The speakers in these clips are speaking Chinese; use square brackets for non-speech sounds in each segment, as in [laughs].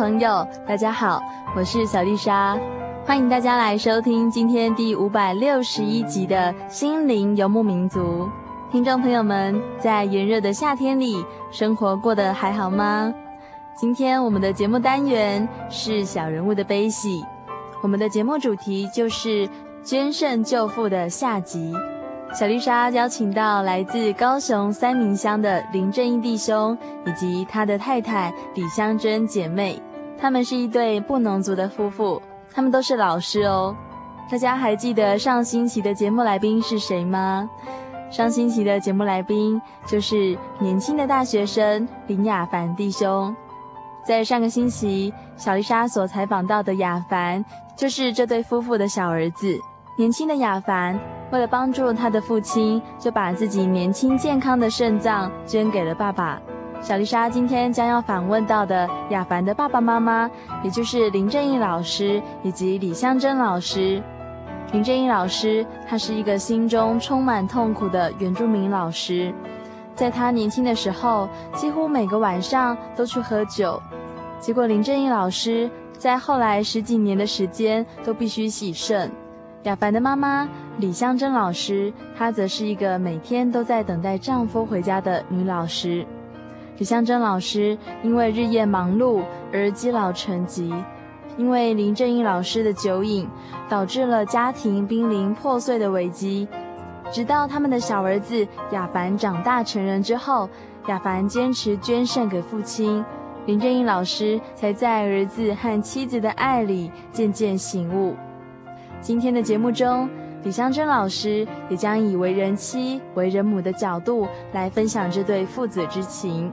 朋友，大家好，我是小丽莎，欢迎大家来收听今天第五百六十一集的《心灵游牧民族》。听众朋友们，在炎热的夏天里，生活过得还好吗？今天我们的节目单元是小人物的悲喜，我们的节目主题就是捐肾救父的下集。小丽莎邀请到来自高雄三民乡的林正英弟兄以及他的太太李香珍姐妹，他们是一对布农族的夫妇，他们都是老师哦。大家还记得上星期的节目来宾是谁吗？上星期的节目来宾就是年轻的大学生林雅凡弟兄。在上个星期，小丽莎所采访到的雅凡，就是这对夫妇的小儿子。年轻的雅凡。为了帮助他的父亲，就把自己年轻健康的肾脏捐给了爸爸。小丽莎今天将要访问到的雅凡的爸爸妈妈，也就是林正义老师以及李香珍老师。林正义老师，他是一个心中充满痛苦的原住民老师，在他年轻的时候，几乎每个晚上都去喝酒。结果林正义老师在后来十几年的时间都必须洗肾。雅凡的妈妈李香珍老师，她则是一个每天都在等待丈夫回家的女老师。李香珍老师因为日夜忙碌而积劳成疾，因为林正英老师的酒瘾，导致了家庭濒临破碎的危机。直到他们的小儿子雅凡长大成人之后，雅凡坚持捐肾给父亲，林正英老师才在儿子和妻子的爱里渐渐醒悟。今天的节目中，李香珍老师也将以为人妻、为人母的角度来分享这对父子之情。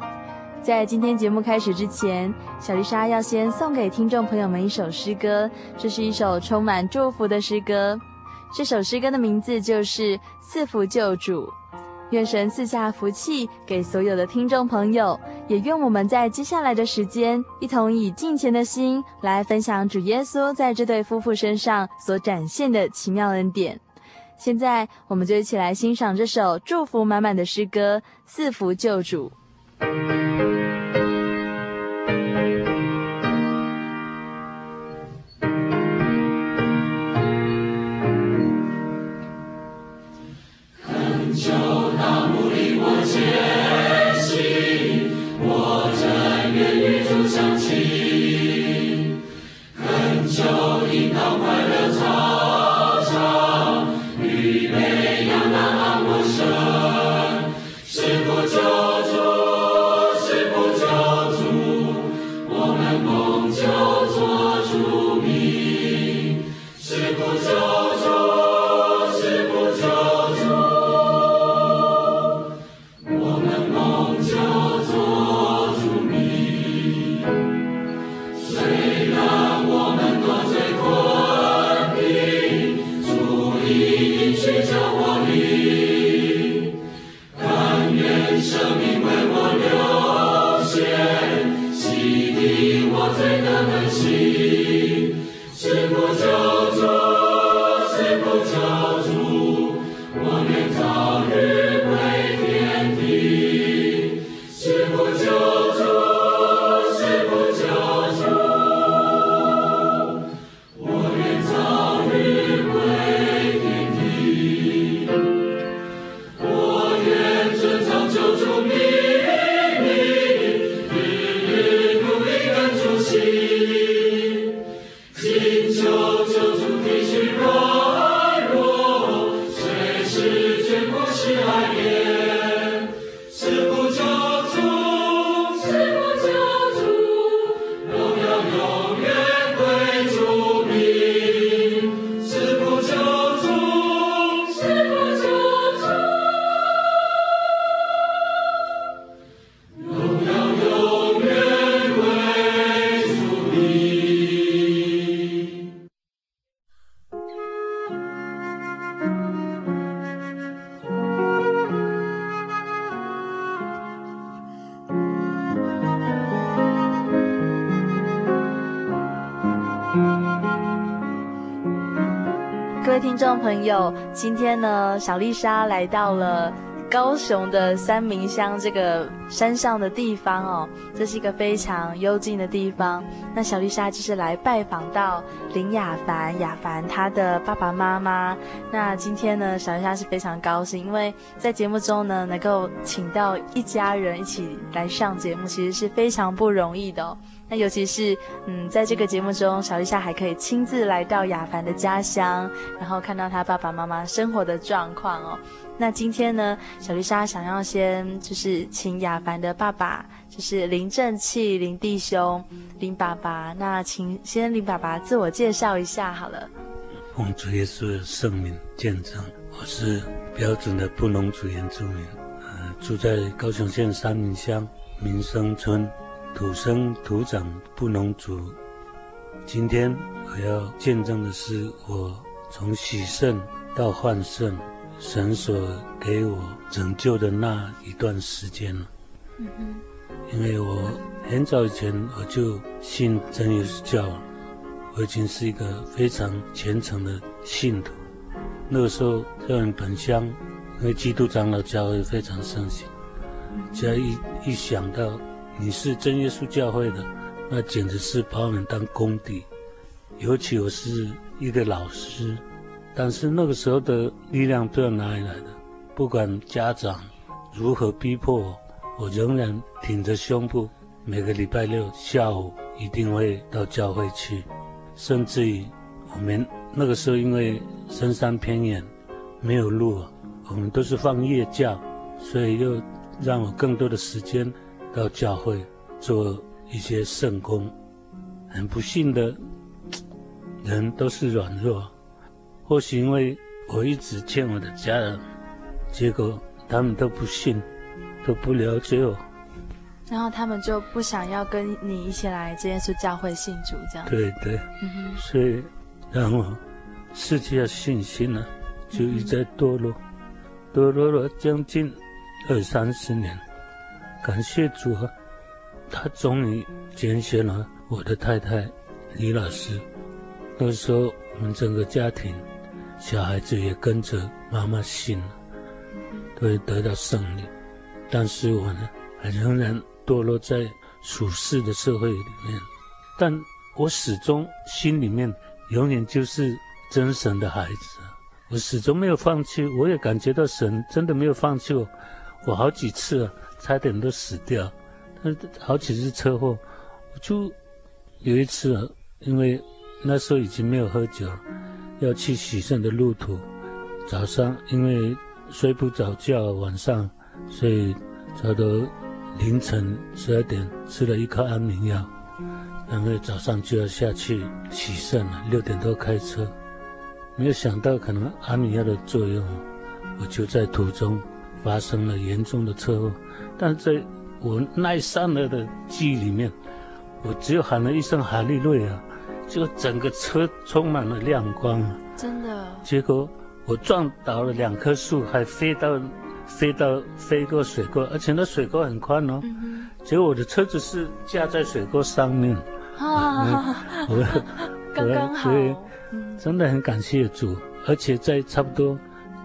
在今天节目开始之前，小丽莎要先送给听众朋友们一首诗歌，这是一首充满祝福的诗歌。这首诗歌的名字就是《赐福救主》。愿神赐下福气给所有的听众朋友，也愿我们在接下来的时间，一同以敬虔的心来分享主耶稣在这对夫妇身上所展现的奇妙恩典。现在，我们就一起来欣赏这首祝福满满的诗歌《赐福救主》。朋友，今天呢，小丽莎来到了高雄的三民乡这个山上的地方哦，这是一个非常幽静的地方。那小丽莎就是来拜访到林雅凡，雅凡他的爸爸妈妈。那今天呢，小丽莎是非常高兴，因为在节目中呢，能够请到一家人一起来上节目，其实是非常不容易的。那尤其是，嗯，在这个节目中，小丽莎还可以亲自来到雅凡的家乡，然后看到他爸爸妈妈生活的状况哦。那今天呢，小丽莎想要先就是请雅凡的爸爸，就是林正气林弟兄林爸爸，那请先林爸爸自我介绍一下好了。奉主耶稣的圣名见证，我是标准的布农族原住民，呃，住在高雄县三民乡民生村。土生土长布农族，今天我要见证的是我从洗肾到换肾，神所给我拯救的那一段时间。嗯哼，因为我很早以前我就信真耶稣教，我已经是一个非常虔诚的信徒。那个时候在我们本乡，因为基督长老教会非常盛行，只要一一想到。你是真耶稣教会的，那简直是把我们当公敌。尤其我是一个老师，但是那个时候的力量不知道哪里来的，不管家长如何逼迫我，我仍然挺着胸部，每个礼拜六下午一定会到教会去。甚至于我们那个时候因为深山偏远，没有路，我们都是放夜教，所以又让我更多的时间。到教会做一些圣工，很不幸的人都是软弱，或许因为我一直欠我的家人，结果他们都不信，都不了解我，然后他们就不想要跟你一起来这耶稣教会信主，这样。对对，嗯，所以让我失去了信心了，就一再堕落，堕落了将近二三十年。感谢主啊，他终于拣选了我的太太李老师。那时候我们整个家庭，小孩子也跟着妈妈信了，都会得到胜利。但是我呢，还仍然堕落在属世的社会里面。但我始终心里面永远就是真神的孩子，我始终没有放弃。我也感觉到神真的没有放弃我，我好几次啊。差点都死掉，但是好几次车祸，我就有一次，因为那时候已经没有喝酒，要去洗肾的路途，早上因为睡不着觉，晚上所以差不多凌晨十二点吃了一颗安眠药，然后早上就要下去洗肾了，六点多开车，没有想到可能安眠药的作用，我就在途中发生了严重的车祸。但在我耐伤了的记忆里面，我只有喊了一声“哈利路亚”，结果整个车充满了亮光。真的。结果我撞倒了两棵树，还飞到飞到飞过水沟，而且那水沟很宽哦。嗯、结果我的车子是架在水沟上面。啊！[laughs] 我刚刚好。对，真的很感谢主，而且在差不多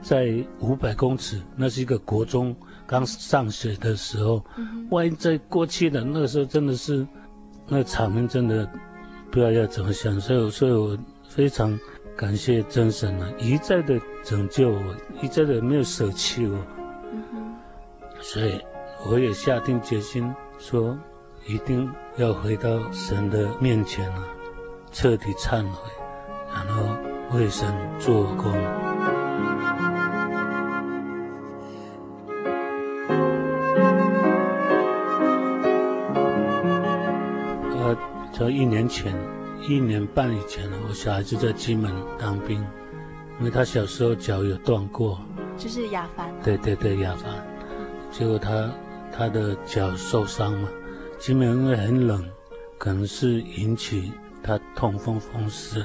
在五百公尺，那是一个国中。刚上学的时候，万一在过去的那个时候，真的是那场面，真的不知道要怎么想。所以，所以我非常感谢真神啊，一再的拯救我，一再的没有舍弃我。所以，我也下定决心说，一定要回到神的面前了。彻底忏悔，然后为神做工。一年前，一年半以前了，我小孩子在金门当兵，因为他小时候脚有断过，就是亚凡。对对对，亚凡，结果他他的脚受伤嘛，金门因为很冷，可能是引起他痛风风湿，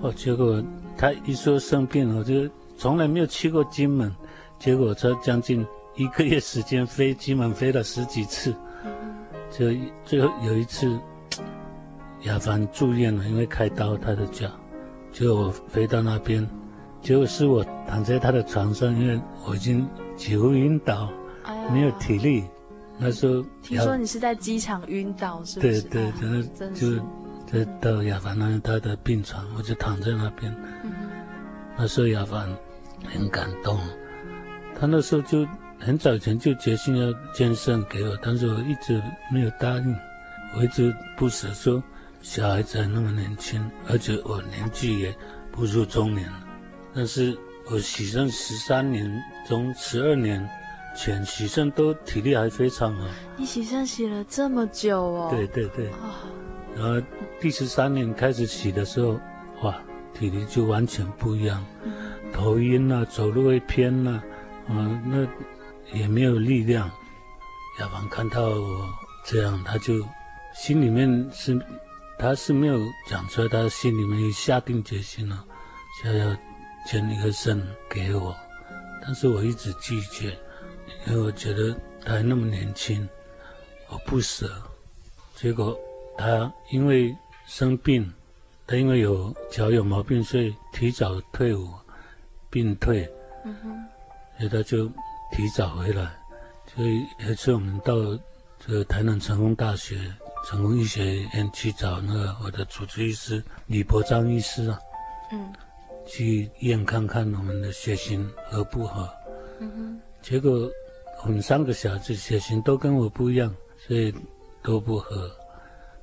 哦，结果他一说生病，我就从来没有去过金门，结果他将近一个月时间飞金门飞了十几次，就最后有一次。亚凡住院了，因为开刀他的脚，结果我飞到那边，结果是我躺在他的床上，因为我已经几乎晕倒，哎、没有体力。那时候听说你是在机场晕倒，是不是？对对，对，啊、就就到亚凡那他的病床，我就躺在那边。嗯、那时候亚凡很感动，他那时候就很早前就决心要捐肾给我，但是我一直没有答应，我一直不舍说。小孩子还那么年轻，而且我年纪也步入中年了。但是我洗肾十三年中十二年前洗肾都体力还非常好。你洗肾洗了这么久哦？对对对。哦、然后第十三年开始洗的时候，哇，体力就完全不一样，嗯、头晕啊，走路会偏呐、啊，啊，那也没有力量。亚凡看到我这样，他就心里面是。他是没有讲出来，他心里面下定决心了，想要捐一个肾给我，但是我一直拒绝，因为我觉得他还那么年轻，我不舍。结果他因为生病，他因为有脚有毛病，所以提早退伍，病退，嗯，所以他就提早回来。所以有一次我们到这个台南成功大学。成功医学院去找那个我的主治医师李伯章医师啊，嗯，去医院看看我们的血型合不合，嗯哼，结果我们三个小子血型都跟我不一样，所以都不合，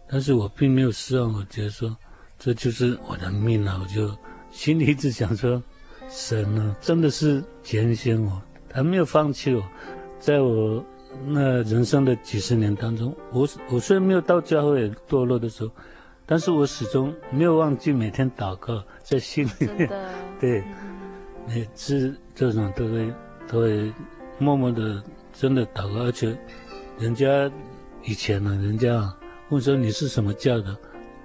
但是我并没有失望，我觉得说这就是我的命啊，我就心里一直想说，神啊真的是拣选我，他没有放弃我，在我。那人生的几十年当中，我我虽然没有到教会堕落的时候，但是我始终没有忘记每天祷告，在心里面，[laughs] 对，每次这种都会都会默默的真的祷告，而且人家以前呢，人家问说你是什么教的，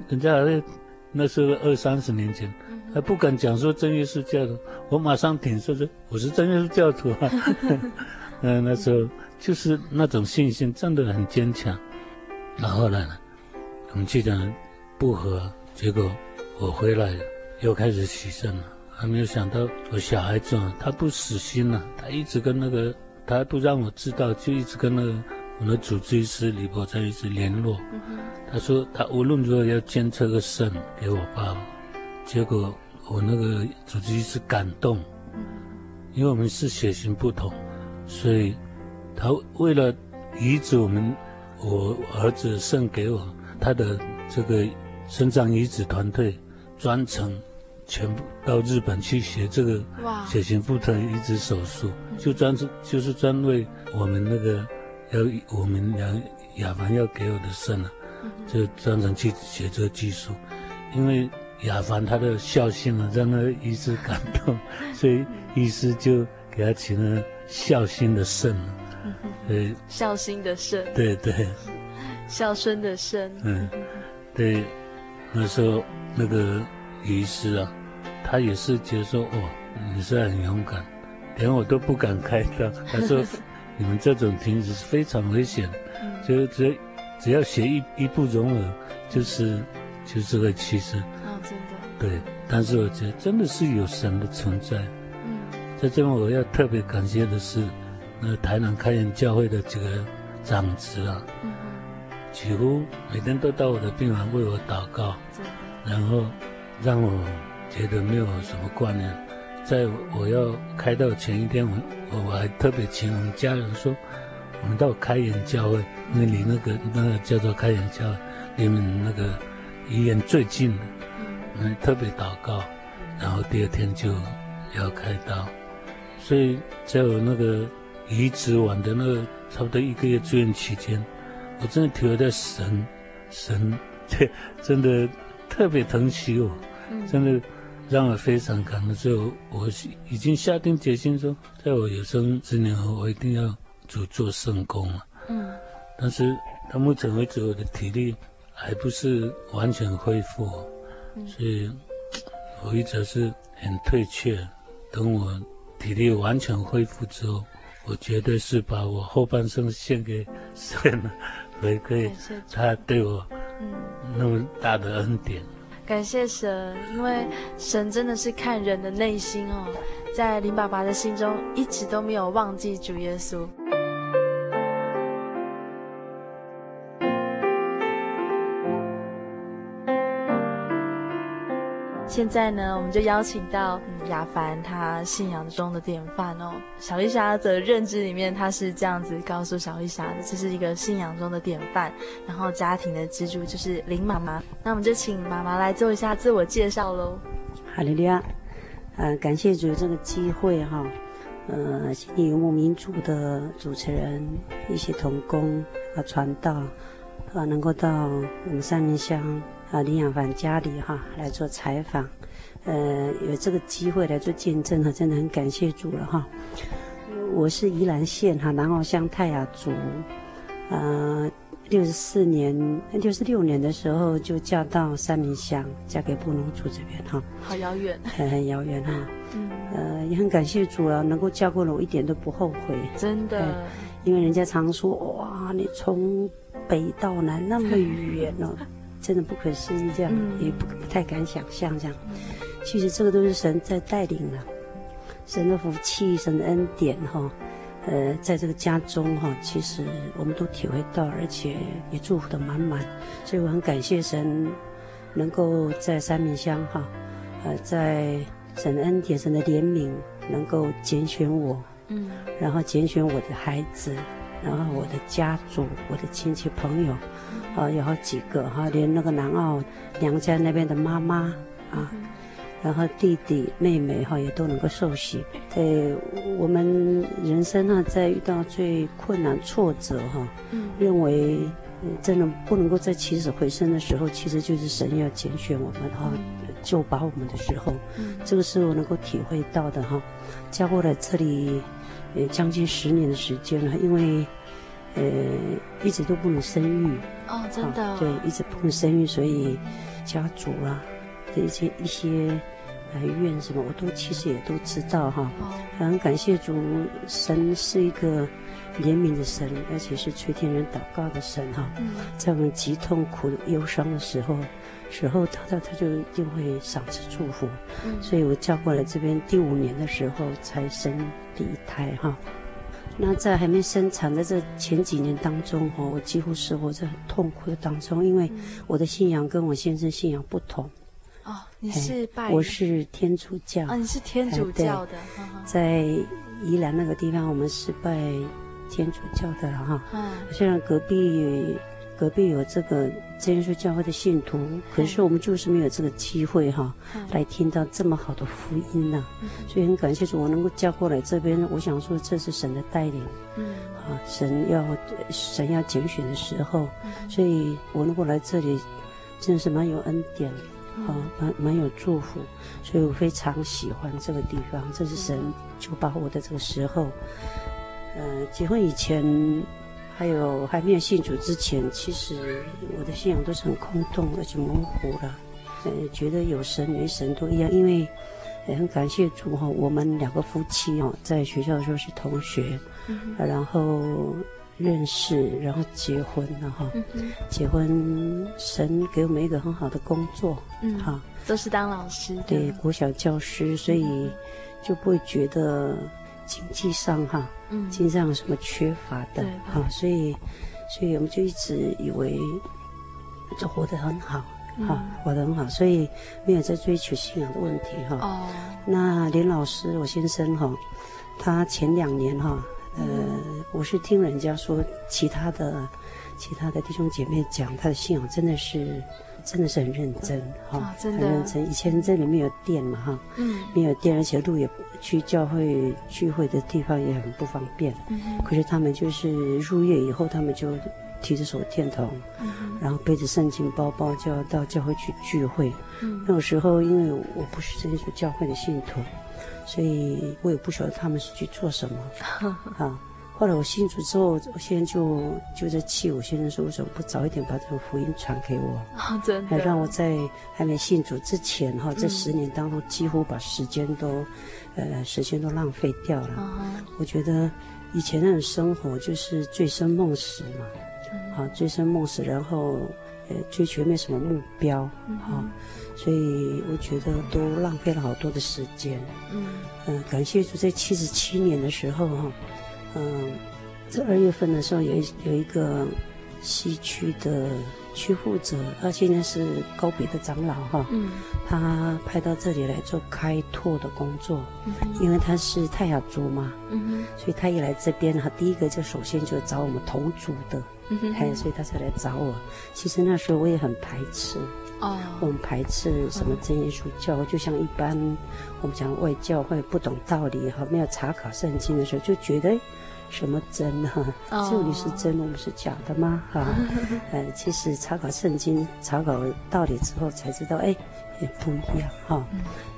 人家还会那时候二三十年前还不敢讲说真耶稣教的，我马上挺说说我是真耶稣教徒啊，嗯，[laughs] [laughs] 那时候。就是那种信心真的很坚强，然后呢，我们既然不和，结果我回来又开始洗肾了，还没有想到我小孩子啊，他不死心了，他一直跟那个，他还不让我知道，就一直跟那个我的主治医师李博在一直联络。嗯、他说他无论如何要监测个肾给我爸爸，结果我那个主治医师感动，因为我们是血型不同，所以。他为了移植我们我儿子肾给我，他的这个肾脏移植团队专程全部到日本去学这个血型不同移植手术，就专是就是专为我们那个要我们亚亚凡要给我的肾啊，就专程去学这个技术，因为雅凡他的孝心啊让那个医师感动，[laughs] 所以医师就给他起了孝心的肾。对，孝心的圣，对对，孝顺的圣，嗯，对，那时候那个医师啊，他也是觉得说，哦，你是很勇敢，连我都不敢开刀。[laughs] 他说，你们这种体质是非常危险，就只只要血一一不融合，就是就是会去世。哦，真的。对，但是我觉得真的是有神的存在。嗯，在这边我要特别感谢的是。那台南开元教会的几个长子啊，嗯、几乎每天都到我的病房为我祷告，然后让我觉得没有什么挂念。在我要开刀前一天，我我还特别请我们家人说，我们到开元教会，因为离那个那个叫做开元教会，离我们那个医院最近的，嗯，特别祷告，然后第二天就要开刀，所以在我那个移植完的那个差不多一个月住院期间，我真的体会到神，神，对，[laughs] 真的特别疼惜我，真的让我非常感动。所以我，我已经下定决心说，在我有生之年后，我一定要主做圣功了。嗯，但是到目前为止，我的体力还不是完全恢复，所以我一直是很退却。等我体力完全恢复之后，我绝对是把我后半生献给神了，回馈他对我那么大的恩典。感谢神，因为神真的是看人的内心哦，在林爸爸的心中一直都没有忘记主耶稣。现在呢，我们就邀请到雅凡，他信仰中的典范哦。小丽莎的认知里面，他是这样子告诉小丽莎的，这是一个信仰中的典范。然后家庭的支柱就是林妈妈。那我们就请妈妈来做一下自我介绍喽。哈利路亚，呃，感谢主这个机会哈，呃，心灵游牧民族的主持人一些同工啊传道啊，能够到我们三民乡。啊，林雅凡家里哈来做采访，呃，有这个机会来做见证哈，真的很感谢主了哈。我是宜兰县哈南澳乡泰雅族，呃，六十四年六十六年的时候就嫁到三明乡，嫁给布农族这边哈。好遥远。很很遥远哈。嗯。呃，也很感谢主啊，能够嫁过来，我一点都不后悔。真的。因为人家常说哇，你从北到南那么远哦。[laughs] 真的不可思议，这样、嗯、也不不太敢想象这样。其实这个都是神在带领了，神的福气、神的恩典哈。呃，在这个家中哈，其实我们都体会到，而且也祝福的满满。所以我很感谢神，能够在三明乡哈，呃，在神的恩典、神的怜悯，能够拣选我，嗯，然后拣选我的孩子，然后我的家族、我的亲戚朋友。啊，有好几个哈，连那个南澳娘家那边的妈妈啊，嗯、然后弟弟妹妹哈也都能够受洗。呃我们人生呢，在遇到最困难挫折哈，嗯、认为真的不能够再起死回生的时候，其实就是神要拣选我们哈，救拔我们的时候，嗯、这个是我能够体会到的哈。嫁过来这里，呃，将近十年的时间了，因为。呃，一直都不能生育哦，真的、哦，对，一直不能生育，所以家族啊的一些一些哀怨什么，我都其实也都知道哈。哦、很感谢主，神是一个怜悯的神，而且是垂听人祷告的神哈。嗯、在我们极痛苦、忧伤的时候，时候他他他就一定会赏赐祝福。嗯、所以我嫁过来这边第五年的时候才生第一胎哈。那在还没生产的这前几年当中，哈，我几乎是活在很痛苦的当中，因为我的信仰跟我先生信仰不同。哦，你是拜？我是天主教。啊，你是天主教的。在宜兰那个地方，我们是拜天主教的了哈。嗯。虽然隔壁。隔壁有这个真耶稣教会的信徒，可是我们就是没有这个机会哈，来听到这么好的福音呐。所以很感谢主，我能够嫁过来这边。我想说，这是神的带领，嗯，啊，神要神要拣选的时候，所以我能够来这里，真的是蛮有恩典，啊，蛮蛮有祝福，所以我非常喜欢这个地方。这是神就把我的这个时候，呃，结婚以前。还有还没有信主之前，其实我的信仰都是很空洞而且模糊了，呃，觉得有神没神都一样。因为也很感谢主哈，我们两个夫妻哦，在学校的时候是同学，然后认识，然后结婚了哈。嗯、结婚，神给我们一个很好的工作，嗯，哈，都是当老师，对，国小教师，所以就不会觉得。经济上哈，经济上有什么缺乏的哈、嗯，所以，所以我们就一直以为就活得很好哈，活得很好，所以没有在追求信仰的问题哈。哦。那林老师，我先生哈，他前两年哈，呃，我是听人家说，其他的其他的弟兄姐妹讲，他的信仰真的是真的是很认真哈，哦、真的很认真。以前这里没有电嘛哈，嗯，没有电，而且路也去教会聚会的地方也很不方便。嗯，可是他们就是入夜以后，他们就提着手电筒，嗯，然后背着圣经包包就要到教会去聚会。嗯，那个时候因为我不是真主教会的信徒，所以我也不晓得他们是去做什么。哈。[laughs] 后来我信主之后，我现在就就在气我先生说，为什么不早一点把这个福音传给我？哦，[laughs] 真的，还让我在还没信主之前哈，这十年当中几乎把时间都，嗯、呃，时间都浪费掉了。哦、我觉得以前那种生活就是醉生梦死嘛，啊、嗯，醉生梦死，然后呃，追求没什么目标，哈、嗯哦，所以我觉得都浪费了好多的时间。嗯，呃、感谢主，在七十七年的时候哈。嗯，这二月份的时候有一有一个西区的区负责，他现在是高别的长老哈，嗯，他派到这里来做开拓的工作，嗯、因为他是泰雅族嘛，嗯，所以他一来这边，他第一个就首先就找我们同族的，嗯，哎，所以他才来找我。其实那时候我也很排斥，哦，我们排斥什么真耶稣教，嗯、就像一般我们讲外教会不懂道理哈，没有查考圣经的时候就觉得。什么真哈？这里是真，我们是假的吗？哈，[laughs] 呃，其实查考圣经、查考道理之后，才知道，哎，也不一样哈。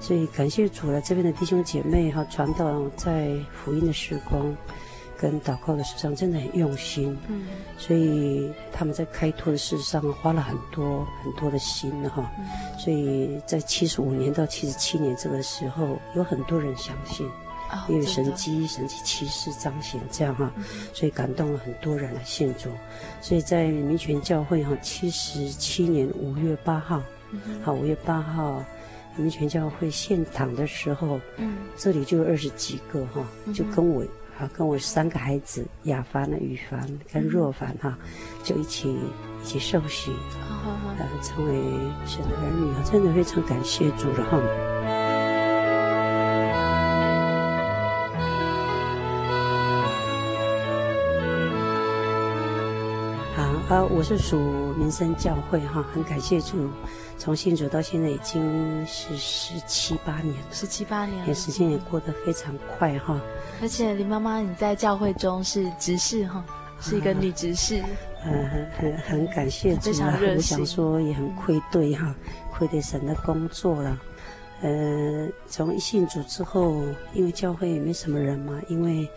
所以感谢主了，这边的弟兄姐妹哈，传道在福音的时光跟祷告的时上真的很用心。嗯，所以他们在开拓的事上花了很多很多的心哈。所以在七十五年到七十七年这个时候，有很多人相信。因为神迹、神迹奇事彰显这样哈，所以感动了很多人来信主。所以在民权教会哈，七十七年五月八号，好，五月八号民权教会现场的时候，嗯，这里就有二十几个哈，就跟我啊，跟我三个孩子雅凡、雨凡跟若凡哈，就一起一起受洗，呃，成为神的儿女啊，真的非常感谢主了哈。啊，我是属民生教会哈，很感谢主，从信主到现在已经是十七八年了，十七八年，也时间也过得非常快哈。而且林妈妈你在教会中是执事哈，是一个女执事，呃、啊，很很很感谢主啊，我想说也很愧对哈，愧对神的工作了。呃，从一信主之后，因为教会也没什么人嘛，因为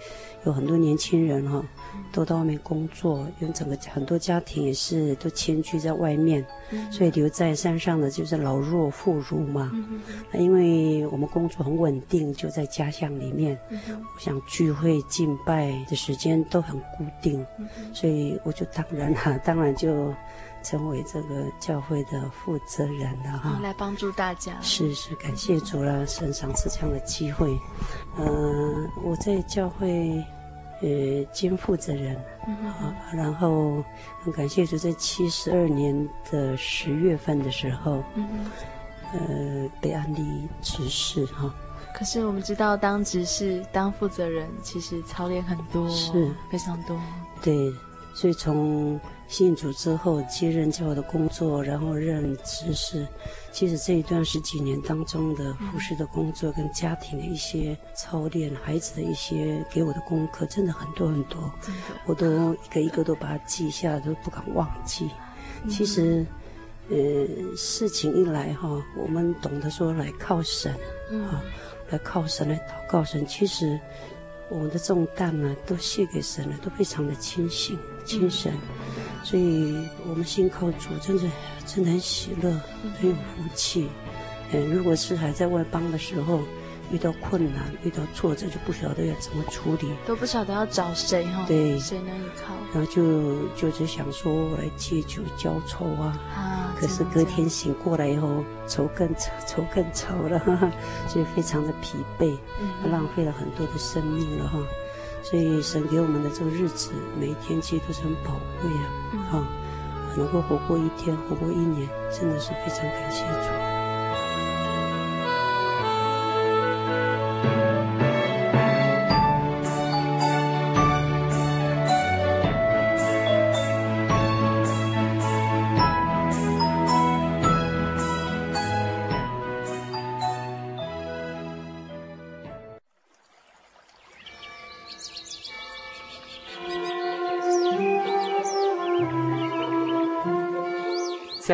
有很多年轻人哈。都到外面工作，因为整个很多家庭也是都迁居在外面，嗯、所以留在山上的就是老弱妇孺嘛。嗯、因为我们工作很稳定，就在家乡里面，嗯、我想聚会敬拜的时间都很固定，嗯、所以我就当然哈、啊，[laughs] 当然就成为这个教会的负责人了哈。来帮助大家，是是，感谢主了，神赏赐这样的机会。嗯、呃，我在教会。呃，兼负责人，嗯、啊，然后很感谢，就在七十二年的十月份的时候，嗯、呃，被安利执事哈。可是我们知道，当执事、当负责人，其实操练很多，是非常多。对，所以从信主之后接任教会的工作，然后任执事。其实这一段十几年当中的服侍的工作，跟家庭的一些操练，孩子的一些给我的功课，真的很多很多，我都一个一个都把它记下，都不敢忘记。其实，呃，事情一来哈，我们懂得说来靠神，啊，来靠神来祷告神。其实我们的重担呢，都卸给神了，都非常的轻信轻省。所以我们信靠主，真的真的很喜乐，很有福气。嗯，如果是还在外邦的时候，遇到困难、遇到挫折，就不晓得要怎么处理，都不晓得要找谁哈，对，谁能依靠？然后就就只想说来借酒浇愁啊。啊，可是隔天醒过来以后，愁更愁，愁更愁了，哈哈，所以非常的疲惫，嗯，浪费了很多的生命了哈。所以神给我们的这个日子，每一天其实都是很宝贵啊！啊、能够活过一天，活过一年，真的是非常感谢主。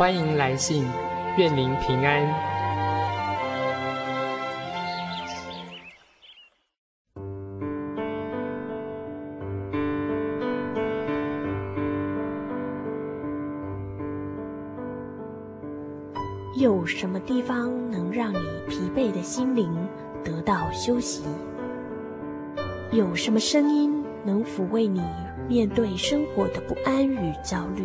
欢迎来信，愿您平安。有什么地方能让你疲惫的心灵得到休息？有什么声音能抚慰你面对生活的不安与焦虑？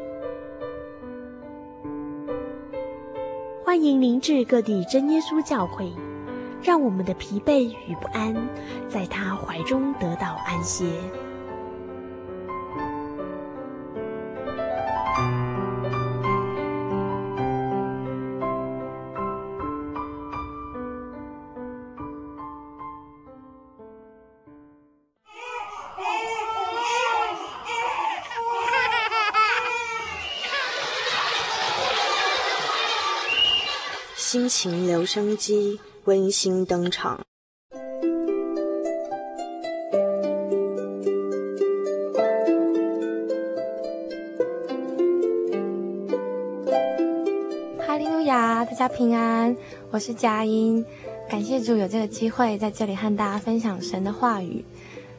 引领至各地真耶稣教会，让我们的疲惫与不安，在他怀中得到安歇。情留声机温馨登场。哈利路亚，大家平安，我是佳音，感谢主有这个机会在这里和大家分享神的话语。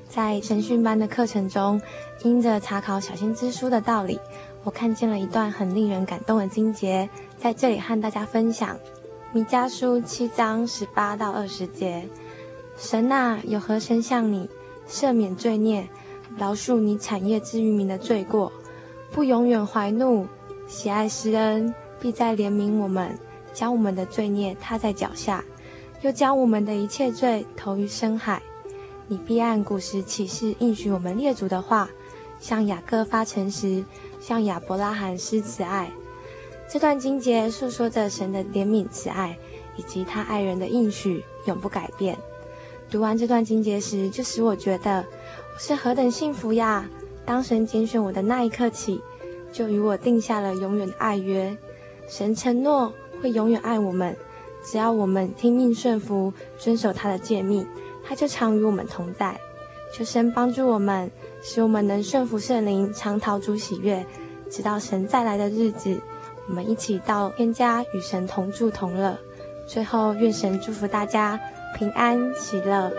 在神训班的课程中，因着查考小心之书的道理，我看见了一段很令人感动的经节，在这里和大家分享。米迦书七章十八到二十节，神啊，有何神像你赦免罪孽，饶恕你产业之于民的罪过，不永远怀怒，喜爱施恩，必再怜悯我们，将我们的罪孽踏在脚下，又将我们的一切罪投于深海。你必按古时起誓应许我们列祖的话，向雅各发诚实，向亚伯拉罕施慈爱。这段经节诉说着神的怜悯慈爱，以及他爱人的应许永不改变。读完这段经节时，就使我觉得我是何等幸福呀！当神拣选我的那一刻起，就与我定下了永远的爱约。神承诺会永远爱我们，只要我们听命顺服，遵守他的诫命，他就常与我们同在。求神帮助我们，使我们能顺服圣灵，常逃主喜悦，直到神再来的日子。我们一起到天家与神同住同乐。最后，愿神祝福大家平安喜乐。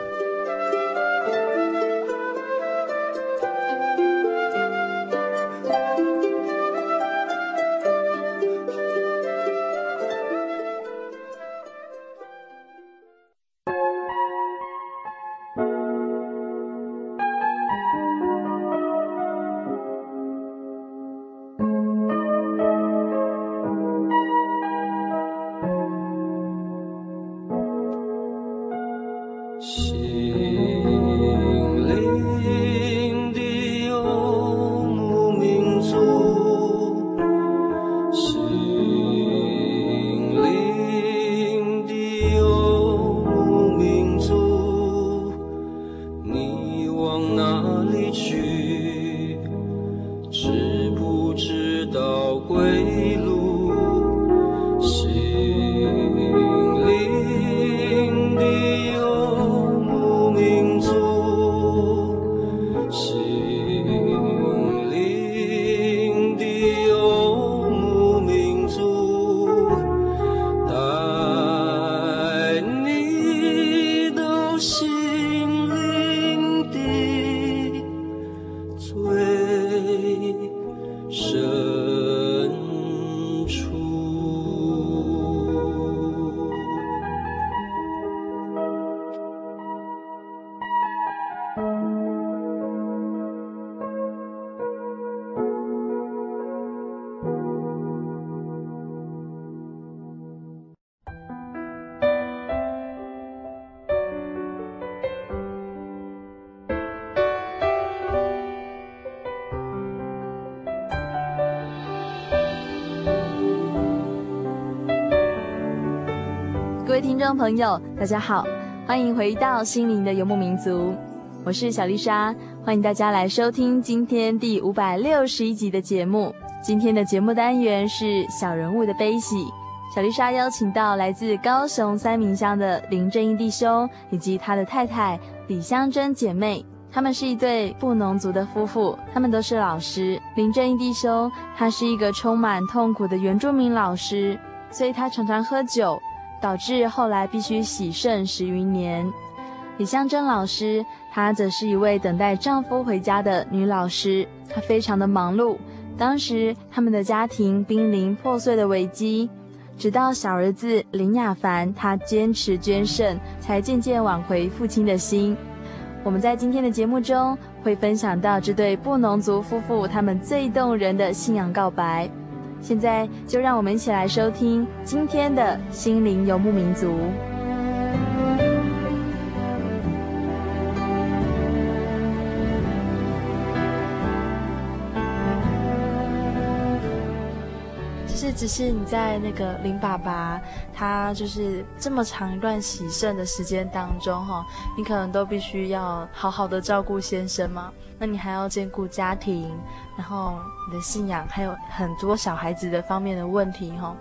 朋友，大家好，欢迎回到心灵的游牧民族，我是小丽莎，欢迎大家来收听今天第五百六十一集的节目。今天的节目单元是小人物的悲喜，小丽莎邀请到来自高雄三民乡的林正义弟兄以及他的太太李香珍姐妹。他们是一对布农族的夫妇，他们都是老师。林正义弟兄，他是一个充满痛苦的原住民老师，所以他常常喝酒，导致后来必须洗肾十余年。李香珍老师，她则是一位等待丈夫回家的女老师，她非常的忙碌。当时他们的家庭濒临破碎的危机，直到小儿子林雅凡，他坚持捐肾，才渐渐挽回父亲的心。我们在今天的节目中会分享到这对布农族夫妇他们最动人的信仰告白。现在就让我们一起来收听今天的心灵游牧民族。只是你在那个林爸爸，他就是这么长一段洗肾的时间当中，哈，你可能都必须要好好的照顾先生嘛。那你还要兼顾家庭，然后你的信仰，还有很多小孩子的方面的问题，哈。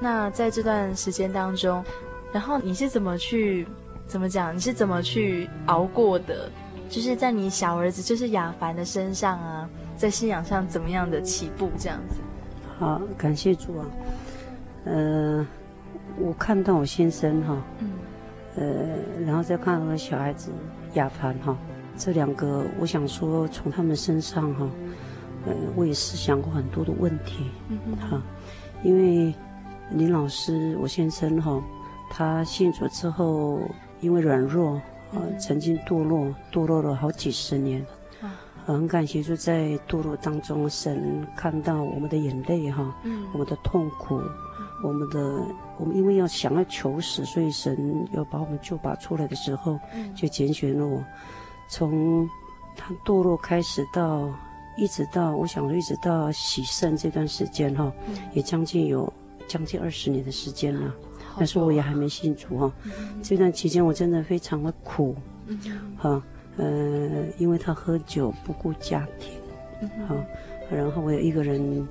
那在这段时间当中，然后你是怎么去，怎么讲？你是怎么去熬过的？就是在你小儿子就是雅凡的身上啊，在信仰上怎么样的起步这样子？好，感谢主啊。呃，我看到我先生哈，嗯，呃，然后再看到我小孩子雅凡哈，这两个，我想说从他们身上哈，呃，我也是想过很多的问题，嗯嗯，哈，因为林老师我先生哈，他信主之后因为软弱啊，曾经堕落，堕落了好几十年。很感谢，就在堕落当中，神看到我们的眼泪哈，嗯，我们的痛苦，嗯、我们的我们因为要想要求死，所以神要把我们救拔出来的时候，嗯、就拣选了我。从他堕落开始到一直到我想说一直到洗肾这段时间哈，嗯、也将近有将近二十年的时间了。但是我也还没信主哈，嗯、这段期间我真的非常的苦，嗯，呃，因为他喝酒不顾家庭，好、然后我有一个人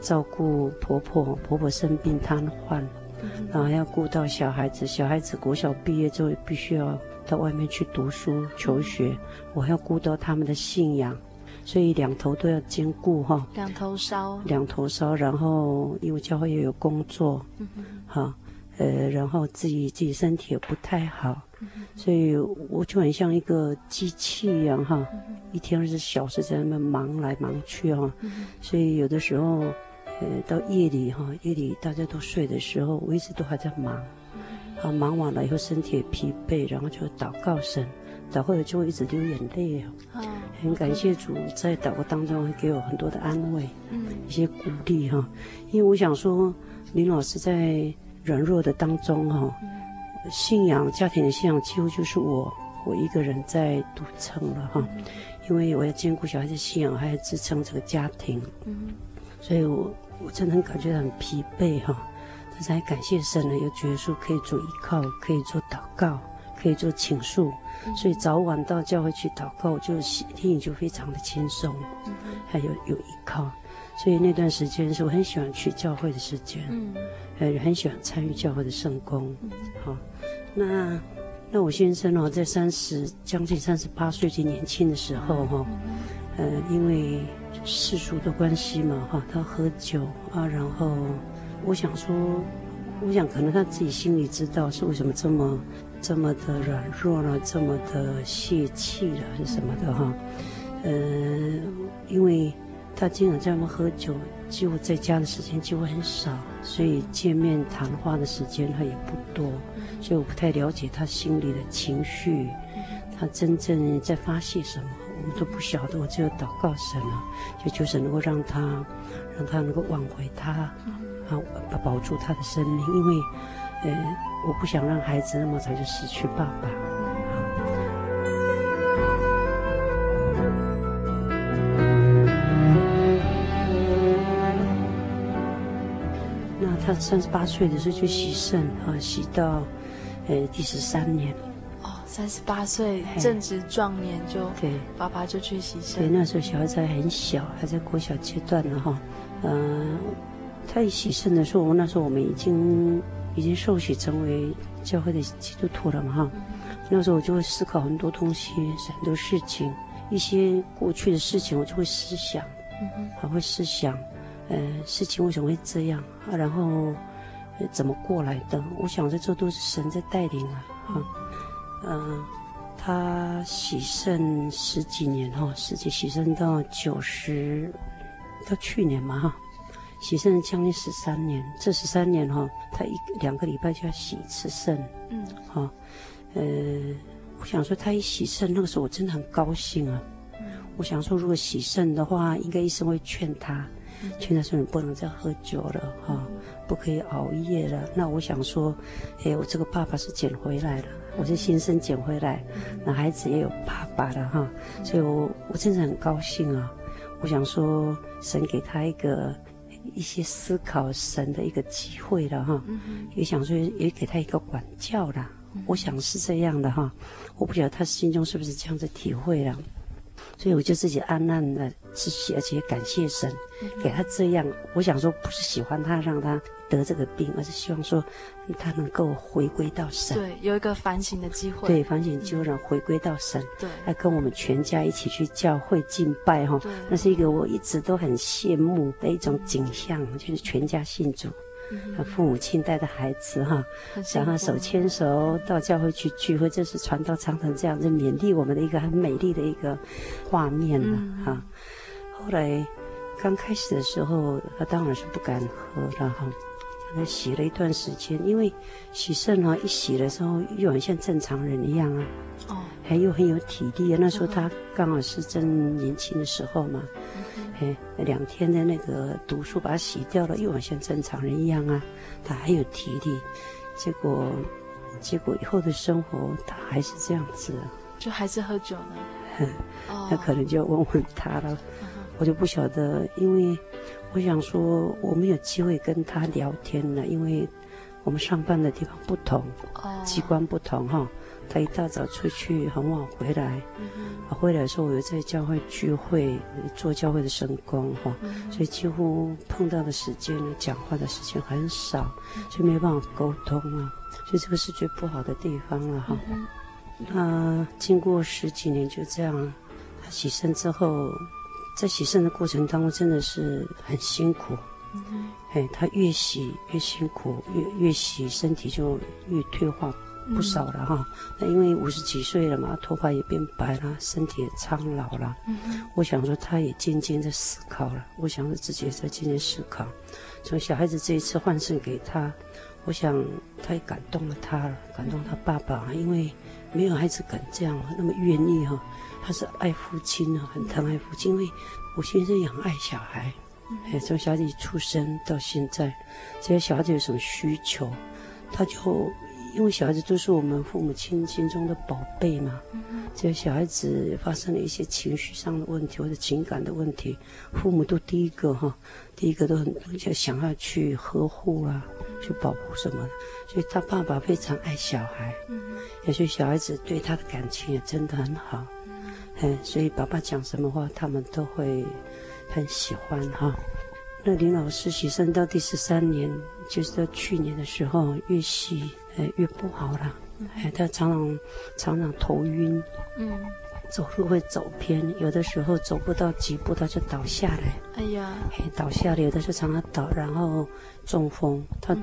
照顾婆婆，婆婆生病瘫痪，嗯、然后还要顾到小孩子，小孩子国小毕业之后必须要到外面去读书求学，嗯、我还要顾到他们的信仰，所以两头都要兼顾哈。哦、两头烧。两头烧，然后因为教会也有工作，好、嗯哼。哦，呃，然后自己自己身体也不太好。所以我就很像一个机器一样哈，一天二十四小时在那边忙来忙去哈，所以有的时候，呃，到夜里哈，夜里大家都睡的时候，我一直都还在忙，啊，忙完了以后身体也疲惫，然后就祷告神，祷告了就会一直流眼泪啊，很感谢主在祷告当中会给我很多的安慰，一些鼓励哈，因为我想说林老师在软弱的当中哈。信仰家庭的信仰几乎就是我我一个人在独撑了哈，因为我要兼顾小孩的信仰，还要支撑这个家庭，嗯，所以我我真的很感觉很疲惫哈，但是还感谢神呢，有耶稣可以做依靠，可以做祷告，可以做倾诉，所以早晚到教会去祷告，就心里就非常的轻松，还有有依靠，所以那段时间是我很喜欢去教会的时间，嗯，呃，很喜欢参与教会的圣工，好。那，那我先生哦，在三十将近三十八岁最年轻的时候哈，呃，因为世俗的关系嘛哈，他喝酒啊，然后我想说，我想可能他自己心里知道是为什么这么这么的软弱了，这么的泄气了，是什么的哈，呃，因为他经常在外面喝酒，几乎在家的时间几乎很少，所以见面谈话的时间他也不多。所以我不太了解他心里的情绪，他真正在发泄什么，我们都不晓得。我只有祷告神了，就求神能够让他，让他能够挽回他，啊，保住他的生命，因为，呃，我不想让孩子那么早就失去爸爸。他三十八岁的时候就洗肾啊，洗到。呃，第十三年。哦，三十八岁正值壮年就对，爸爸就去洗肾。对，那时候小孩子还很小，还在国小阶段呢哈。嗯、呃，他一洗肾的时候，那时候我们已经已经受洗成为教会的基督徒了嘛哈。嗯、那时候我就会思考很多东西，很多事情，一些过去的事情，我就会思想，嗯，还会思想，呃，事情为什么会这样啊？然后。怎么过来的？我想这这都是神在带领啊！哈，嗯，他洗肾十几年哈，实际洗肾到九十，到去年嘛哈，洗肾将近十三年。这十三年哈，他一两个礼拜就要洗一次肾。嗯，哈，呃，我想说他一洗肾，那个时候我真的很高兴啊。我想说，如果洗肾的话，应该医生会劝他。劝他说：“你不能再喝酒了，哈、哦，不可以熬夜了。”那我想说，哎，我这个爸爸是捡回来的，我是新生捡回来，那孩子也有爸爸了，哈，所以我我真的很高兴啊。我想说，神给他一个一些思考神的一个机会了，哈，也想说也给他一个管教了。我想是这样的，哈，我不晓得他心中是不是这样子体会了。所以我就自己暗暗的而且感谢神，给他这样。我想说，不是喜欢他让他得这个病，而是希望说他能够回归到神。对，有一个反省的机会。对，反省机会让回归到神。对，来跟我们全家一起去教会敬拜哈。对，那是一个我一直都很羡慕的一种景象，就是全家信主。他父母亲带着孩子哈，然后手牵手到教会去聚会，这是传道常常这样子勉励我们的一个很美丽的一个画面了哈。后来刚开始的时候，他当然是不敢喝了哈。他洗了一段时间，因为洗肾哈，一洗的时候又很像正常人一样啊，哦，还又很有体力啊。那时候他刚好是正年轻的时候嘛。哎，两天的那个毒素把它洗掉了，又好像正常人一样啊，他还有体力。结果，结果以后的生活他还是这样子，就还是喝酒呢。那可能就要问问他了，哦、我就不晓得，因为我想说我没有机会跟他聊天了，因为我们上班的地方不同，哦、机关不同哈。他一大早出去，很晚回来。嗯，回来的时候，我又在教会聚会，做教会的神工哈，嗯、所以几乎碰到的时间、讲话的时间很少，所以没办法沟通啊。所以这个是最不好的地方了哈。嗯、那经过十几年就这样，他洗肾之后，在洗肾的过程当中真的是很辛苦。哎，他越洗越辛苦，越越洗身体就越退化。不少了哈，那因为五十几岁了嘛，头发也变白了，身体也苍老了。嗯，我想说他也渐渐在思考了，我想说自己也在渐渐思考。从小孩子这一次换肾给他，我想他也感动了他了，感动他爸爸，因为没有孩子敢这样那么愿意哈。他是爱父亲啊，很疼爱父亲，因为我先生也很爱小孩。哎，从小孩子出生到现在，只要小孩子有什么需求，他就。因为小孩子都是我们父母亲心中的宝贝嘛，只要小孩子发生了一些情绪上的问题或者情感的问题，父母都第一个哈，第一个都很就想要去呵护啊，去保护什么的。所以他爸爸非常爱小孩，也所以小孩子对他的感情也真的很好，嗯，所以爸爸讲什么话，他们都会很喜欢哈。那林老师洗肾到第十三年，就是到去年的时候，越洗。哎，越不好了。哎，他常常常常头晕，嗯，走路会走偏，有的时候走不到几步他就倒下来。哎呀，哎，倒下来，有的时候常常倒，然后中风，他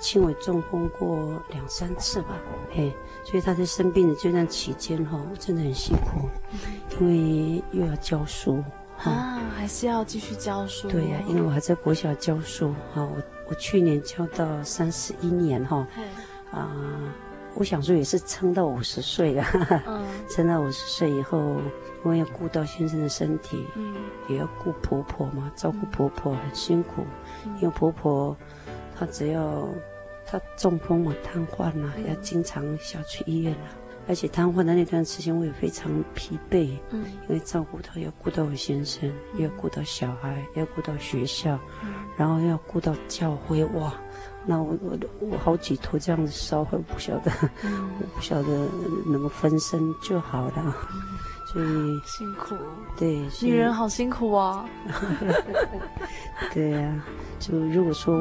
轻微中风过两三次吧。哎，所以他在生病的这段期间哈，真的很辛苦，因为又要教书啊，还是要继续教书。对呀，因为我还在国小教书哈，我我去年教到三十一年哈。啊、呃，我想说也是撑到五十岁了，嗯、[laughs] 撑到五十岁以后，因为要顾到先生的身体，嗯，也要顾婆婆嘛，照顾婆婆很辛苦，嗯、因为婆婆她只要她中风嘛，瘫痪了，嗯、要经常下去医院了，而且瘫痪的那段时间，我也非常疲惫。嗯，因为照顾他，要顾到我先生，要顾到小孩，要顾到学校，嗯、然后要顾到教会。哇，那我我我好几头这样子烧，我不晓得，嗯、[laughs] 我不晓得能够分身就好了。嗯、[laughs] 所以辛苦，对，女人好辛苦啊。[laughs] 对呀、啊，就如果说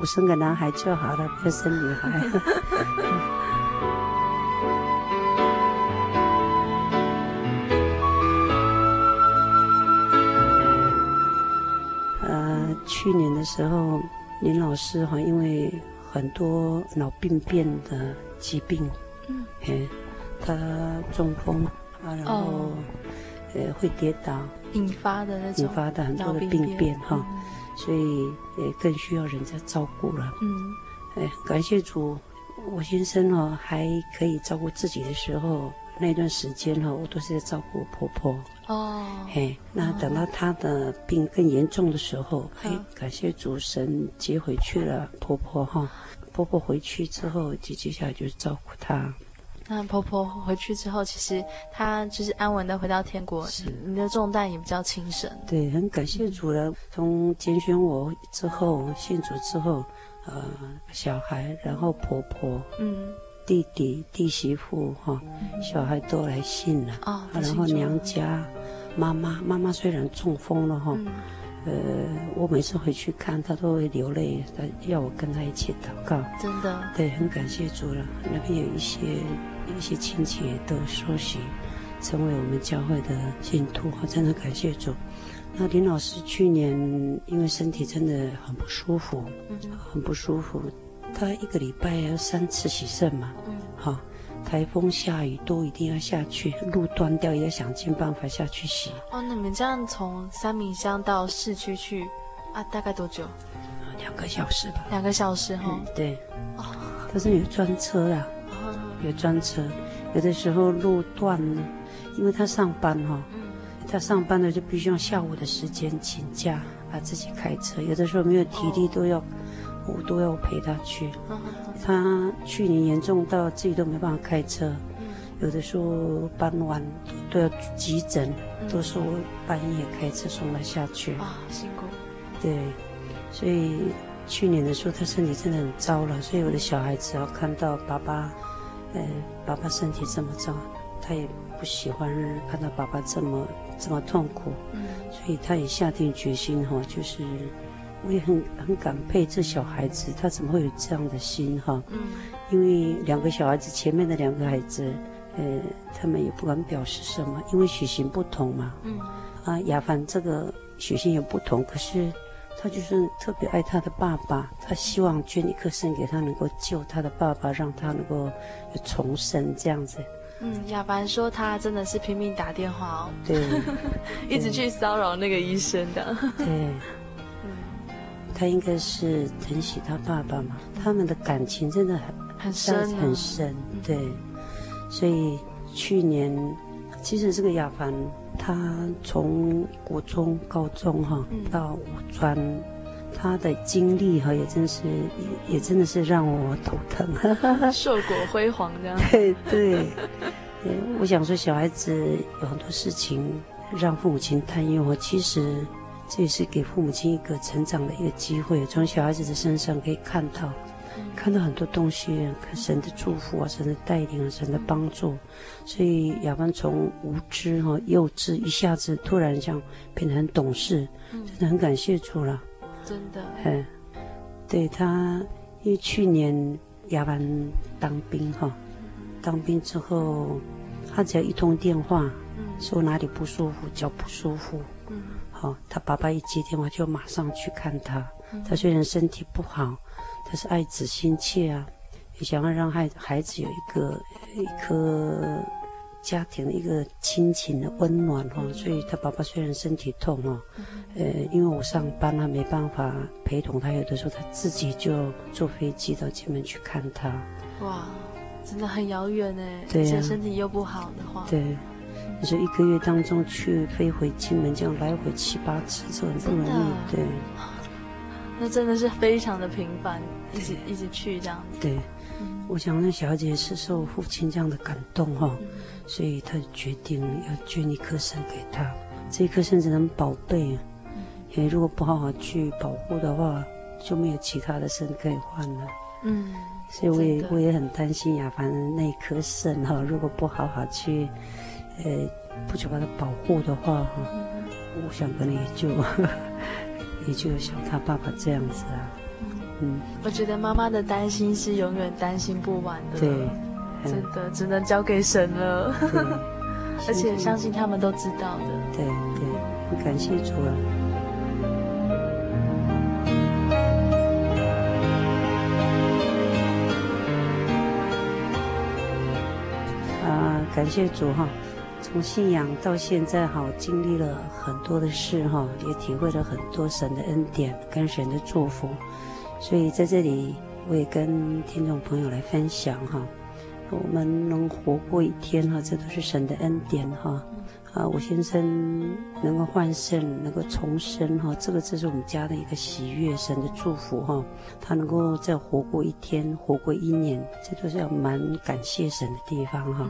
我生个男孩就好了，不要生女孩。去年的时候，林老师哈，因为很多脑病变的疾病，嗯，哎，他中风啊，然后、哦、呃会跌倒，引发的那种引发的很多的病变哈，嗯、所以也更需要人家照顾了。嗯，哎，感谢主，我先生哦还可以照顾自己的时候。那段时间哈，我都是在照顾我婆婆。哦，嘿，那等到他的病更严重的时候，嘿，感谢主神接回去了婆婆哈。婆婆回去之后，就接下来就是照顾他。那婆婆回去之后，其实她就是安稳的回到天国，是你的重担也比较轻省。对，很感谢主了。从拣选我之后，信主之后，呃，小孩，然后婆婆，嗯。弟弟、弟媳妇哈，小孩都来信了啊。然后娘家妈妈，妈妈虽然中风了哈，呃，我每次回去看她都会流泪，她要我跟她一起祷告。真的，对，很感谢主了。那边有一些一些亲戚都受洗，成为我们教会的信徒，真的感谢主。那林老师去年因为身体真的很不舒服，很不舒服。他一个礼拜要三次洗肾嘛，嗯，好、哦，台风下雨都一定要下去，路断掉也要想尽办法下去洗。哦，你们这样从三明乡到市区去啊，大概多久？两个小时吧。两个小时哈、哦嗯。对。哦。但是有专车啊，哦、有专车，有的时候路断了，因为他上班哈、哦，嗯、他上班了就必须用下午的时间请假啊，自己开车，有的时候没有体力都要。哦我都要陪他去，他去年严重到自己都没办法开车，有的时候傍晚都要急诊，都是我半夜开车送他下去。啊，辛苦。对，所以去年的时候他身体真的很糟了，所以我的小孩子要看到爸爸，呃，爸爸身体这么糟，他也不喜欢看到爸爸这么这么痛苦，所以他也下定决心哈，就是。我也很很感佩这小孩子，他怎么会有这样的心哈？嗯，因为两个小孩子，前面的两个孩子，呃，他们也不敢表示什么，因为血型不同嘛。嗯，啊，雅凡这个血型也不同，可是他就是特别爱他的爸爸，他希望捐一颗肾给他，能够救他的爸爸，让他能够重生这样子。嗯，雅凡说他真的是拼命打电话哦，对，[laughs] 一直去骚扰那个医生的。对。他应该是疼惜他爸爸嘛，他们的感情真的很很深很深，对。所以去年，其实这个雅凡，他从国中、高中哈到五专，他的经历哈也真是也也真的是让我头疼，[laughs] [laughs] 硕果辉煌这样。对对，我想说小孩子有很多事情让父母亲担忧，其实。这也是给父母亲一个成长的一个机会，从小孩子的身上可以看到，看到很多东西，看神的祝福啊，神的带领啊，神的帮助。所以亚凡从无知哈、幼稚，一下子突然这样变得很懂事，真的很感谢主了。真的，嗯，对他，因为去年亚凡当兵哈，当兵之后，他只要一通电话，说哪里不舒服，脚不舒服。好，他爸爸一接电话就马上去看他。他虽然身体不好，但是爱子心切啊，也想要让孩孩子有一个一颗家庭的一个亲情的温暖哈。所以他爸爸虽然身体痛哦，呃，因为我上班他没办法陪同他，有的时候他自己就坐飞机到金门去看他。哇，真的很遥远呢，对呀，而且身体又不好的话，对。你说一个月当中去飞回金门，这样来回七八次，这很不容易。对，那真的是非常的频繁，一直一直去这样子。对，我想那小姐是受父亲这样的感动哈，所以她决定要捐一颗肾给他。这一颗肾只能宝贝，因为如果不好好去保护的话，就没有其他的肾可以换了。嗯，所以我也我也很担心呀。反正那一颗肾哈，如果不好好去，呃，不去把它保护的话哈，我想可能也就 [laughs] 也就像他爸爸这样子啊。嗯，我觉得妈妈的担心是永远担心不完的。对，真的只能交给神了。[laughs] 而且相信他们都知道的。对对，很感谢主啊。啊，感谢主哈！从信仰到现在哈，经历了很多的事哈，也体会了很多神的恩典跟神的祝福。所以在这里，我也跟听众朋友来分享哈，我们能活过一天哈，这都是神的恩典哈。啊，我先生能够换肾，能够重生哈，这个这是我们家的一个喜悦，神的祝福哈。他能够再活过一天，活过一年，这都是要蛮感谢神的地方哈。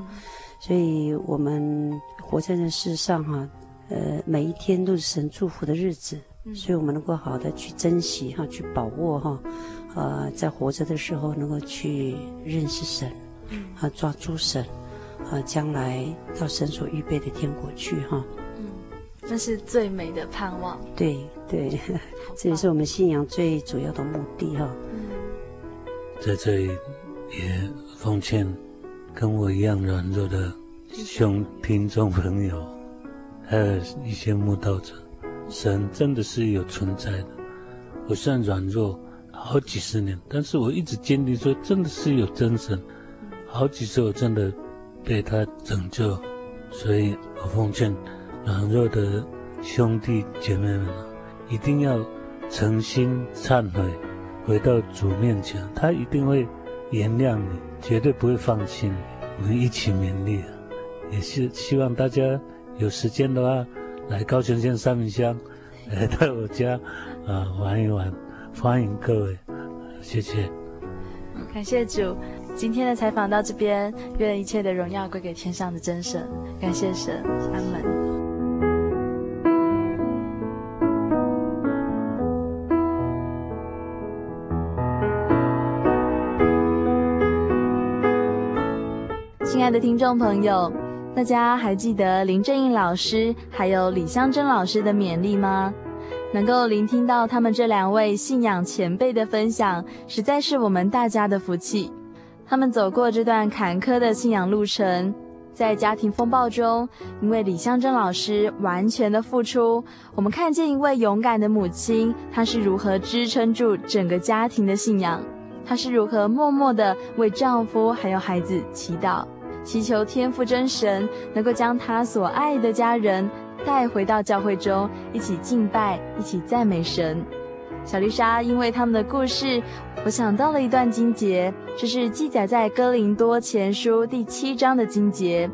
所以我们活在这世上哈，呃，每一天都是神祝福的日子。所以我们能够好的去珍惜哈，去把握哈，呃，在活着的时候能够去认识神，啊，抓住神，啊，将来到神所预备的天国去哈。嗯，那是最美的盼望。对对，这也是我们信仰最主要的目的哈。在这里也奉劝跟我一样软弱的兄听众朋友，还有一些慕道者。神真的是有存在的。我虽然软弱好几十年，但是我一直坚定说，真的是有真神。好几次我真的被他拯救，所以我奉劝软弱的兄弟姐妹们，一定要诚心忏悔，回到主面前，他一定会原谅你，绝对不会放弃。我们一起勉励，也是希望大家有时间的话。来高雄县三民乡，来到我家，啊玩一玩，欢迎各位，谢谢。感谢主，今天的采访到这边，愿一切的荣耀归给天上的真神，感谢神，阿门。亲爱的听众朋友。大家还记得林正英老师还有李香珍老师的勉励吗？能够聆听到他们这两位信仰前辈的分享，实在是我们大家的福气。他们走过这段坎坷的信仰路程，在家庭风暴中，因为李香珍老师完全的付出，我们看见一位勇敢的母亲，她是如何支撑住整个家庭的信仰，她是如何默默的为丈夫还有孩子祈祷。祈求天父真神能够将他所爱的家人带回到教会中，一起敬拜，一起赞美神。小丽莎因为他们的故事，我想到了一段经节，这是记载在哥林多前书第七章的经节。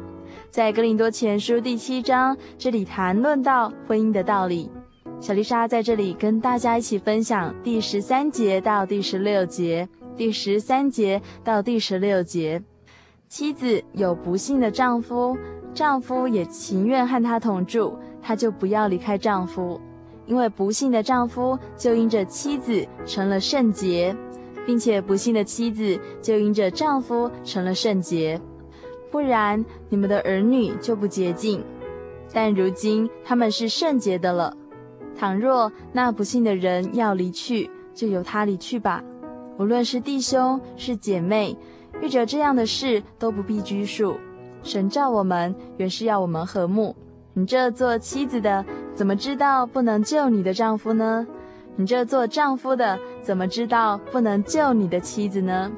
在哥林多前书第七章，这里谈论到婚姻的道理。小丽莎在这里跟大家一起分享第十三节到第十六节，第十三节到第十六节。妻子有不幸的丈夫，丈夫也情愿和她同住，她就不要离开丈夫，因为不幸的丈夫就因着妻子成了圣洁，并且不幸的妻子就因着丈夫成了圣洁，不然你们的儿女就不洁净，但如今他们是圣洁的了。倘若那不幸的人要离去，就由他离去吧，无论是弟兄是姐妹。遇着这样的事都不必拘束，神召我们原是要我们和睦。你这做妻子的怎么知道不能救你的丈夫呢？你这做丈夫的怎么知道不能救你的妻子呢？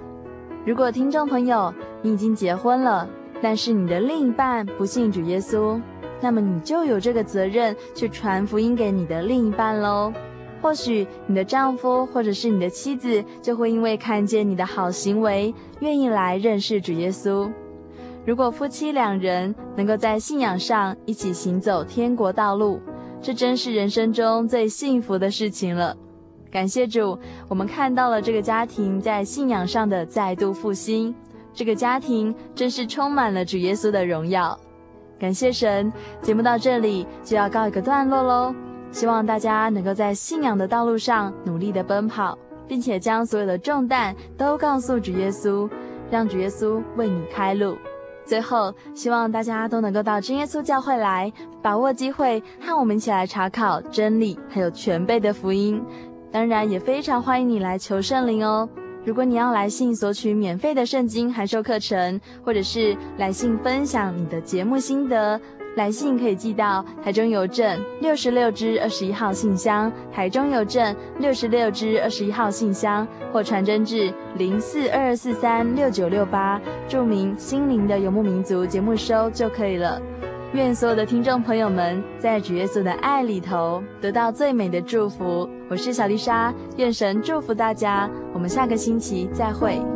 如果听众朋友你已经结婚了，但是你的另一半不信主耶稣，那么你就有这个责任去传福音给你的另一半喽。或许你的丈夫或者是你的妻子就会因为看见你的好行为，愿意来认识主耶稣。如果夫妻两人能够在信仰上一起行走天国道路，这真是人生中最幸福的事情了。感谢主，我们看到了这个家庭在信仰上的再度复兴。这个家庭真是充满了主耶稣的荣耀。感谢神，节目到这里就要告一个段落喽。希望大家能够在信仰的道路上努力的奔跑，并且将所有的重担都告诉主耶稣，让主耶稣为你开路。最后，希望大家都能够到真耶稣教会来，把握机会和我们一起来查考真理，还有全备的福音。当然，也非常欢迎你来求圣灵哦。如果你要来信索取免费的圣经函授课程，或者是来信分享你的节目心得，来信可以寄到台中邮政六十六支二十一号信箱，台中邮政六十六支二十一号信箱，或传真至零四二二四三六九六八，注明“心灵的游牧民族”节目收就可以了。愿所有的听众朋友们在主耶稣的爱里头得到最美的祝福。我是小丽莎，愿神祝福大家。我们下个星期再会。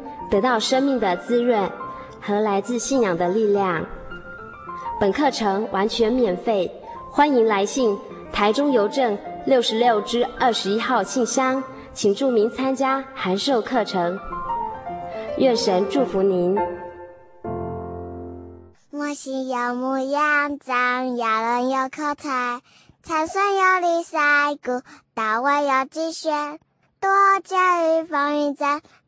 得到生命的滋润和来自信仰的力量。本课程完全免费，欢迎来信台中邮政六十六支二十一号信箱。请注明参加函授课程，愿神祝福您。我心有牧羊长，羊人有口才，参孙有李赛古，大卫有击拳，多加与风云战，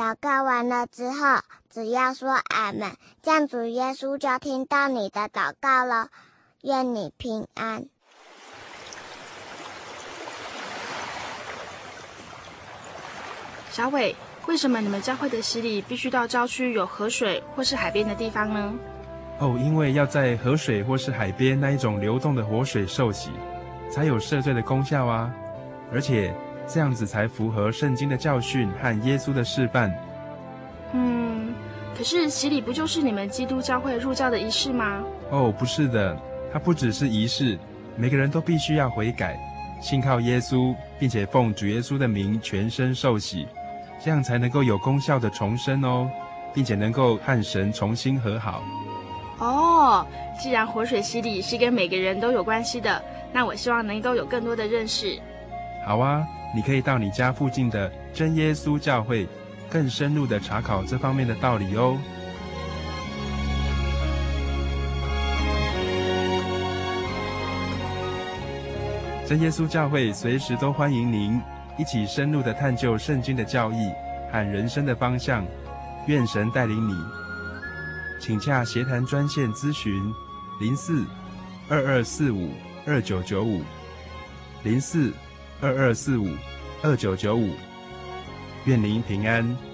祷告完了之后，只要说阿门，这样主耶稣就听到你的祷告了。愿你平安。小伟，为什么你们教会的洗礼必须到郊区有河水或是海边的地方呢？哦，因为要在河水或是海边那一种流动的活水受洗，才有赦罪的功效啊！而且这样子才符合圣经的教训和耶稣的示范。嗯，可是洗礼不就是你们基督教会入教的仪式吗？哦，不是的。它不只是仪式，每个人都必须要悔改，信靠耶稣，并且奉主耶稣的名全身受洗，这样才能够有功效的重生哦，并且能够和神重新和好。哦，既然活水洗礼是跟每个人都有关系的，那我希望能够有更多的认识。好啊，你可以到你家附近的真耶稣教会，更深入的查考这方面的道理哦。真耶稣教会随时都欢迎您一起深入的探究圣经的教义和人生的方向，愿神带领你。请洽协谈专线咨询：零四二二四五二九九五，零四二二四五二九九五。愿您平安。